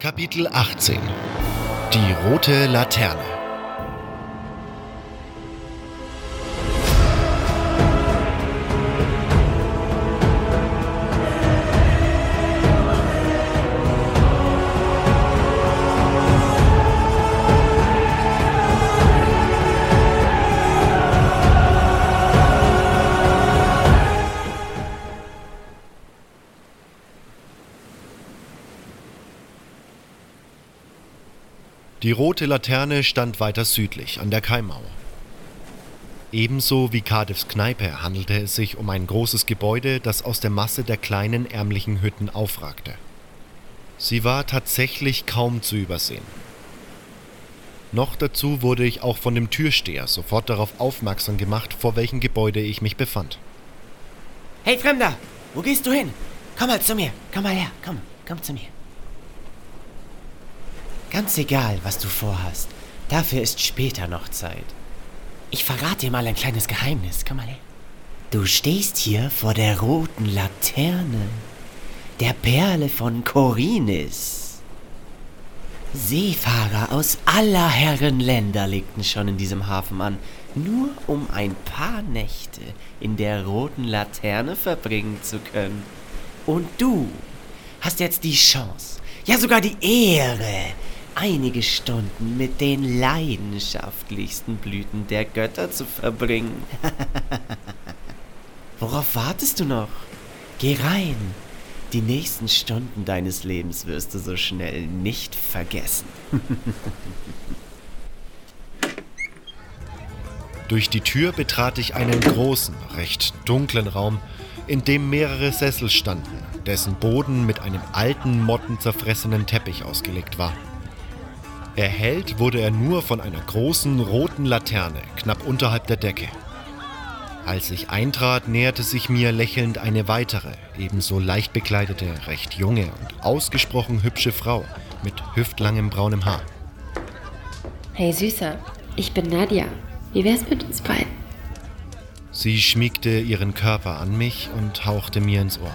Kapitel 18 Die rote Laterne Die rote Laterne stand weiter südlich an der Kaimauer. Ebenso wie Cardiffs Kneipe handelte es sich um ein großes Gebäude, das aus der Masse der kleinen ärmlichen Hütten aufragte. Sie war tatsächlich kaum zu übersehen. Noch dazu wurde ich auch von dem Türsteher sofort darauf aufmerksam gemacht, vor welchem Gebäude ich mich befand. Hey Fremder, wo gehst du hin? Komm mal zu mir, komm mal her, komm, komm zu mir. Ganz egal, was du vorhast. Dafür ist später noch Zeit. Ich verrate dir mal ein kleines Geheimnis. Komm mal her. Du stehst hier vor der roten Laterne, der Perle von Korinis. Seefahrer aus aller Herren Länder legten schon in diesem Hafen an, nur um ein paar Nächte in der roten Laterne verbringen zu können. Und du hast jetzt die Chance, ja sogar die Ehre, einige Stunden mit den leidenschaftlichsten Blüten der Götter zu verbringen. Worauf wartest du noch? Geh rein. Die nächsten Stunden deines Lebens wirst du so schnell nicht vergessen. Durch die Tür betrat ich einen großen, recht dunklen Raum, in dem mehrere Sessel standen, dessen Boden mit einem alten, mottenzerfressenen Teppich ausgelegt war. Erhellt wurde er nur von einer großen roten Laterne knapp unterhalb der Decke. Als ich eintrat, näherte sich mir lächelnd eine weitere, ebenso leicht bekleidete, recht junge und ausgesprochen hübsche Frau mit hüftlangem braunem Haar. Hey Süßer, ich bin Nadja. Wie wär's mit uns beiden? Sie schmiegte ihren Körper an mich und hauchte mir ins Ohr.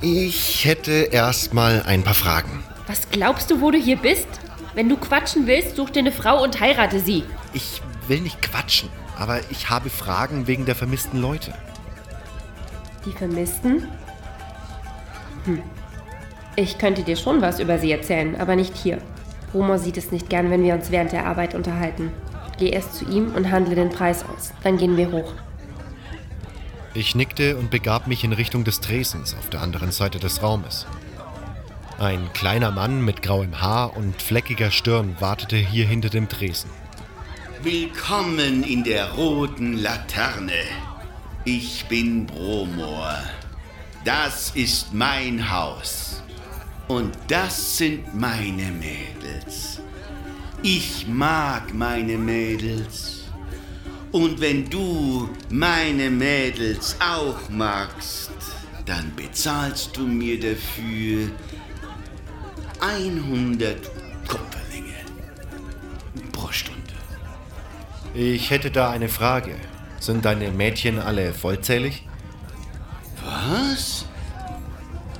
Ich hätte erst mal ein paar Fragen. Was glaubst du, wo du hier bist? Wenn du quatschen willst, such dir eine Frau und heirate sie. Ich will nicht quatschen, aber ich habe Fragen wegen der vermissten Leute. Die Vermissten? Hm. Ich könnte dir schon was über sie erzählen, aber nicht hier. Rumor sieht es nicht gern, wenn wir uns während der Arbeit unterhalten. Geh erst zu ihm und handle den Preis aus. Dann gehen wir hoch. Ich nickte und begab mich in Richtung des Tresens auf der anderen Seite des Raumes. Ein kleiner Mann mit grauem Haar und fleckiger Stirn wartete hier hinter dem Tresen. Willkommen in der roten Laterne. Ich bin Bromor. Das ist mein Haus. Und das sind meine Mädels. Ich mag meine Mädels. Und wenn du meine Mädels auch magst, dann bezahlst du mir dafür 100 Kupferlinge pro Stunde. Ich hätte da eine Frage. Sind deine Mädchen alle vollzählig? Was?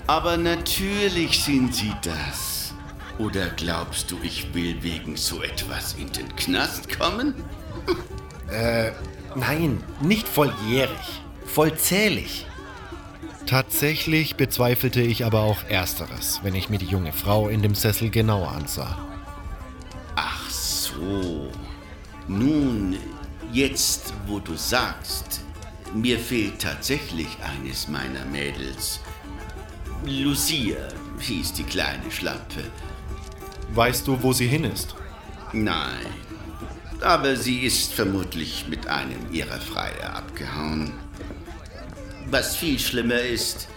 Aber natürlich sind sie das. Oder glaubst du, ich will wegen so etwas in den Knast kommen? Äh, nein, nicht volljährig. Vollzählig. Tatsächlich bezweifelte ich aber auch Ersteres, wenn ich mir die junge Frau in dem Sessel genauer ansah. Ach so. Nun, jetzt, wo du sagst, mir fehlt tatsächlich eines meiner Mädels. Lucia hieß die kleine Schlampe. Weißt du, wo sie hin ist? Nein, aber sie ist vermutlich mit einem ihrer Freier abgehauen. Was viel schlimmer ist,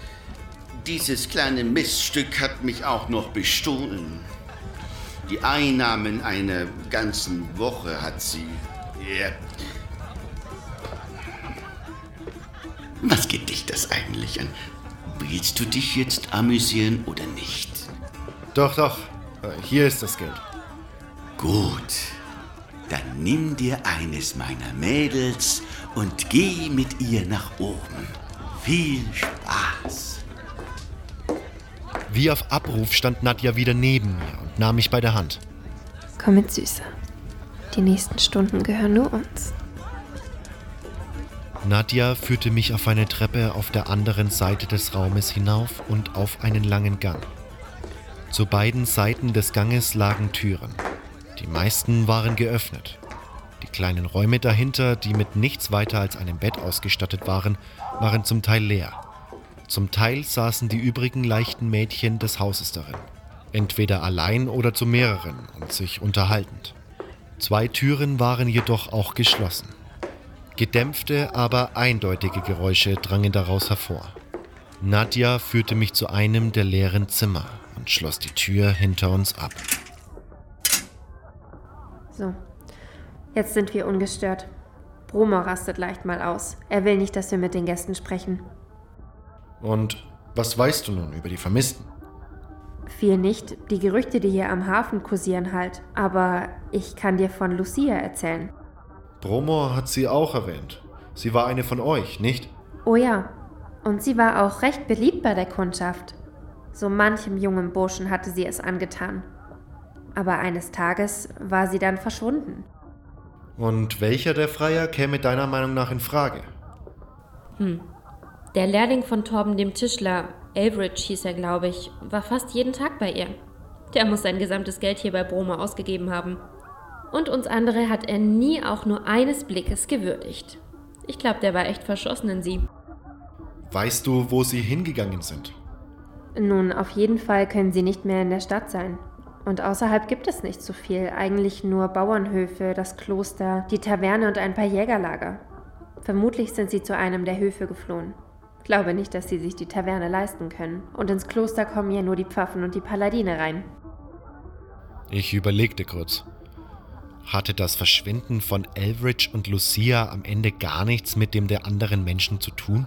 dieses kleine Miststück hat mich auch noch bestohlen. Die Einnahmen einer ganzen Woche hat sie. Ja. Was geht dich das eigentlich an? Willst du dich jetzt amüsieren oder nicht? Doch, doch. Hier ist das Geld. Gut. Dann nimm dir eines meiner Mädels und geh mit ihr nach oben. Viel Spaß. Wie auf Abruf stand Nadja wieder neben mir und nahm mich bei der Hand. Komm mit, Süßer. Die nächsten Stunden gehören nur uns. Nadja führte mich auf eine Treppe auf der anderen Seite des Raumes hinauf und auf einen langen Gang. Zu beiden Seiten des Ganges lagen Türen. Die meisten waren geöffnet. Die kleinen Räume dahinter, die mit nichts weiter als einem Bett ausgestattet waren, waren zum Teil leer. Zum Teil saßen die übrigen leichten Mädchen des Hauses darin. Entweder allein oder zu mehreren und sich unterhaltend. Zwei Türen waren jedoch auch geschlossen. Gedämpfte, aber eindeutige Geräusche drangen daraus hervor. Nadja führte mich zu einem der leeren Zimmer und schloss die Tür hinter uns ab. So, jetzt sind wir ungestört. Bromer rastet leicht mal aus. Er will nicht, dass wir mit den Gästen sprechen. Und was weißt du nun über die Vermissten? Viel nicht. Die Gerüchte, die hier am Hafen kursieren halt. Aber ich kann dir von Lucia erzählen. Bromor hat sie auch erwähnt. Sie war eine von euch, nicht? Oh ja. Und sie war auch recht beliebt bei der Kundschaft. So manchem jungen Burschen hatte sie es angetan. Aber eines Tages war sie dann verschwunden. Und welcher der Freier käme deiner Meinung nach in Frage? Der Lehrling von Torben dem Tischler, Elbridge hieß er, glaube ich, war fast jeden Tag bei ihr. Der muss sein gesamtes Geld hier bei Bromer ausgegeben haben. Und uns andere hat er nie auch nur eines Blickes gewürdigt. Ich glaube, der war echt verschossen in sie. Weißt du, wo sie hingegangen sind? Nun, auf jeden Fall können sie nicht mehr in der Stadt sein. Und außerhalb gibt es nicht so viel, eigentlich nur Bauernhöfe, das Kloster, die Taverne und ein paar Jägerlager. Vermutlich sind sie zu einem der Höfe geflohen. Glaube nicht, dass sie sich die Taverne leisten können. Und ins Kloster kommen ja nur die Pfaffen und die Paladine rein. Ich überlegte kurz. Hatte das Verschwinden von Elbridge und Lucia am Ende gar nichts mit dem der anderen Menschen zu tun?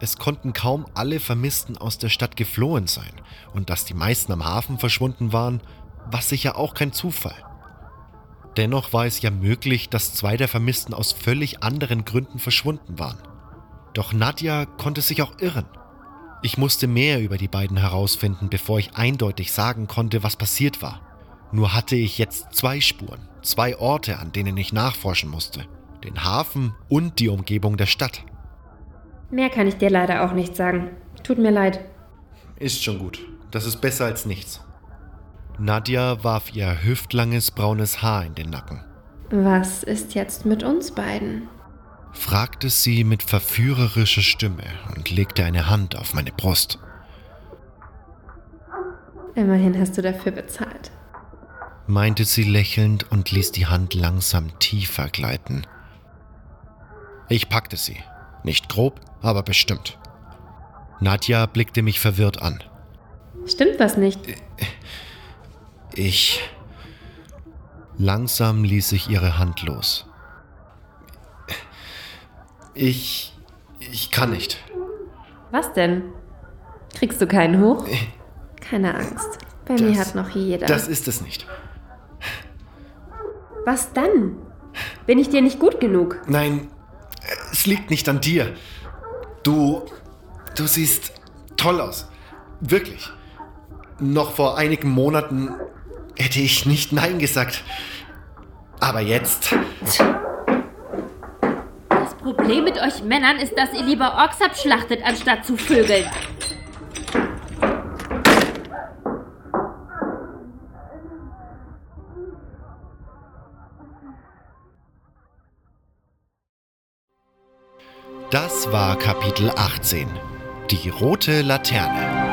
Es konnten kaum alle Vermissten aus der Stadt geflohen sein, und dass die meisten am Hafen verschwunden waren, war sicher auch kein Zufall. Dennoch war es ja möglich, dass zwei der Vermissten aus völlig anderen Gründen verschwunden waren. Doch Nadja konnte sich auch irren. Ich musste mehr über die beiden herausfinden, bevor ich eindeutig sagen konnte, was passiert war. Nur hatte ich jetzt zwei Spuren, zwei Orte, an denen ich nachforschen musste. Den Hafen und die Umgebung der Stadt. Mehr kann ich dir leider auch nicht sagen. Tut mir leid. Ist schon gut. Das ist besser als nichts. Nadja warf ihr hüftlanges braunes Haar in den Nacken. Was ist jetzt mit uns beiden? fragte sie mit verführerischer Stimme und legte eine Hand auf meine Brust. Immerhin hast du dafür bezahlt. meinte sie lächelnd und ließ die Hand langsam tiefer gleiten. Ich packte sie. Nicht grob, aber bestimmt. Nadja blickte mich verwirrt an. Stimmt was nicht? Ich. Langsam ließ ich ihre Hand los. Ich. Ich kann nicht. Was denn? Kriegst du keinen hoch? Keine Angst. Bei mir Das- hat noch jeder. Das ist es nicht. Was dann? Bin ich dir nicht gut genug? Nein, es liegt nicht an dir. Du. Du siehst toll aus. Wirklich. Noch vor einigen Monaten hätte ich nicht Nein gesagt. Aber jetzt. Das Problem mit euch Männern ist, dass ihr lieber Orks abschlachtet, anstatt zu vögeln. Das war Kapitel 18. Die rote Laterne.